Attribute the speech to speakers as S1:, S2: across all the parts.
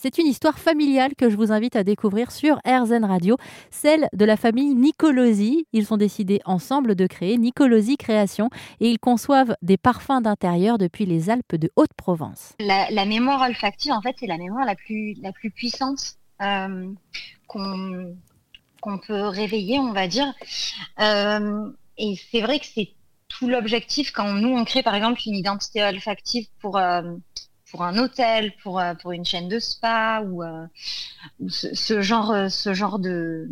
S1: C'est une histoire familiale que je vous invite à découvrir sur RZN Radio, celle de la famille Nicolosi. Ils ont décidé ensemble de créer Nicolosi Création et ils conçoivent des parfums d'intérieur depuis les Alpes de Haute-Provence.
S2: La, mémoire olfactive, en fait, c'est la mémoire la plus, la plus puissante euh, qu'on peut réveiller, on va dire. Euh, et c'est vrai que c'est tout l'objectif quand nous, on crée par exemple une identité olfactive pour... Euh, pour un hôtel, pour, euh, pour une chaîne de spa ou, euh, ce, genre, euh, ce genre de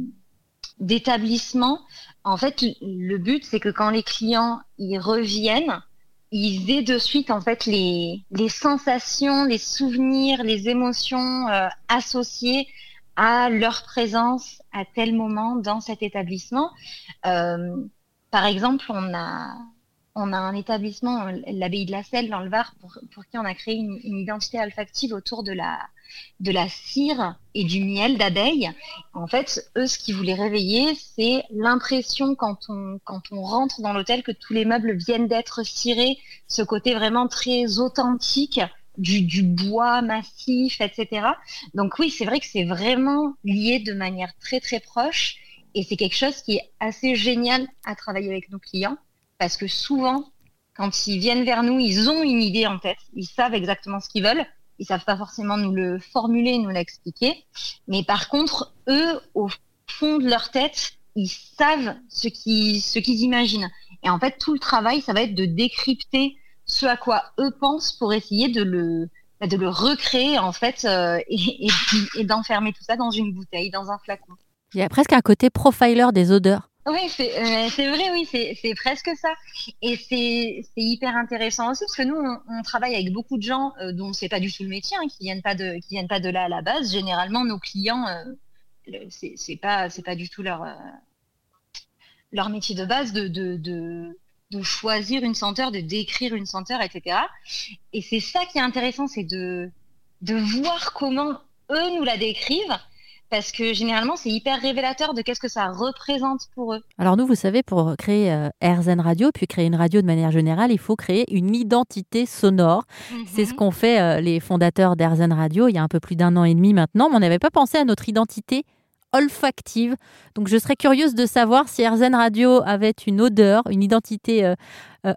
S2: d'établissement. En fait, le but, c'est que quand les clients y reviennent, ils aient de suite en fait les, les sensations, les souvenirs, les émotions associées à leur présence à tel moment dans cet établissement. par exemple, on a on a un établissement, l'abbaye de la Selle dans le Var, pour, qui on a créé une, identité olfactive autour de la, de la cire et du miel d'abeille. En fait, eux, ce qu'ils voulaient réveiller, c'est l'impression quand on, quand on rentre dans l'hôtel que tous les meubles viennent d'être cirés, ce côté vraiment très authentique du, du, bois massif, etc. Donc oui, c'est vrai que c'est vraiment lié de manière très très proche et c'est quelque chose qui est assez génial à travailler avec nos clients parce que souvent, quand ils viennent vers nous, ils ont une idée en tête, ils savent exactement ce qu'ils veulent, ils savent pas forcément nous le formuler, nous l'expliquer, mais par contre, eux, au fond de leur tête, ils savent ce qu'ils imaginent. Et en fait, tout le travail, ça va être de décrypter ce à quoi eux pensent pour essayer de le le recréer en fait euh, et d'enfermer tout ça dans une bouteille, dans un flacon.
S1: Il y a presque un côté profiler des odeurs.
S2: Oui, euh, c'est vrai, oui, c'est presque ça. Et c'est hyper intéressant aussi parce que nous, on, travaille avec beaucoup de gens euh, dont c'est pas du tout le métier, hein, qui viennent pas de viennent pas de là à la base. Généralement, nos clients, euh, c'est pas pas du tout leur euh, leur métier de base de, de, de de choisir une senteur, de décrire une senteur, etc. Et c'est ça qui est intéressant, c'est de de voir comment eux nous la décrivent parce que généralement c'est hyper révélateur de qu'est-ce que ça représente pour eux.
S1: Alors nous, vous savez, pour créer euh, RZN Radio, puis créer une radio de manière générale, il faut créer une identité sonore. C'est ce mhm. qu'ont fait euh, les fondateurs d'RZN Radio il y a un peu plus d'un an et demi maintenant, mais on n'avait pas pensé à notre identité olfactive. Donc je serais curieuse de savoir si RZN Radio avait une odeur, une identité euh,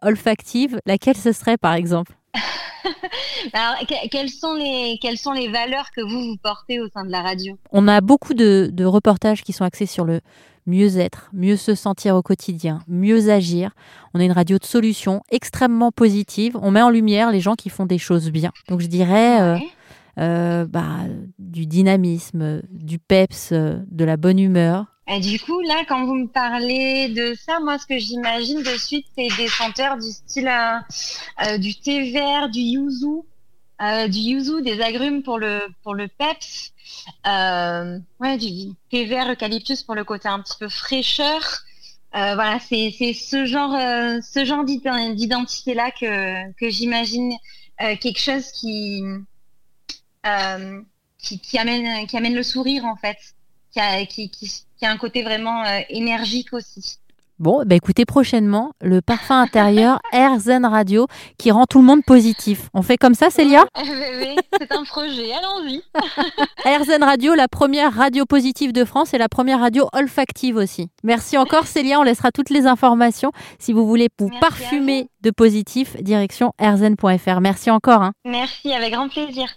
S1: olfactive, laquelle ce serait par exemple?
S2: Alors, quelles sont, les, quelles sont les valeurs que vous, vous portez au sein de la radio?
S1: On a beaucoup de, reportages qui sont axés sur le mieux-être, mieux se sentir au quotidien, mieux agir. On a une radio de solutions extrêmement positive. On met en lumière les gens qui font des choses bien. Donc je dirais euh, euh, bah, du dynamisme, du peps, euh, de la bonne humeur.
S2: Et du coup, là, quand vous me parlez de ça, moi, ce que j'imagine de suite, c'est des senteurs du style euh, euh, du thé vert, du yuzu, euh, du yuzu, des agrumes pour le pour le peps, ouais, du thé vert eucalyptus pour le côté un petit peu fraîcheur. voilà, c'est c'est ce genre ce genre d'identité là que que j'imagine quelque chose qui, qui amène qui amène le sourire en fait, qui, qui, qui a un côté vraiment euh, énergique aussi.
S1: Bon, bah écoutez, prochainement, le parfum intérieur Air Zen Radio qui rend tout le monde positif. On fait comme ça, Célia?
S2: Oui, c'est un projet, allons-y.
S1: Air Zen Radio, la première radio positive de France et la première radio olfactive aussi. Merci encore, Célia. On laissera toutes les informations. Si vous voulez vous parfumer de positif, direction airzen.fr. Merci encore. Hein.
S2: Merci, avec grand plaisir.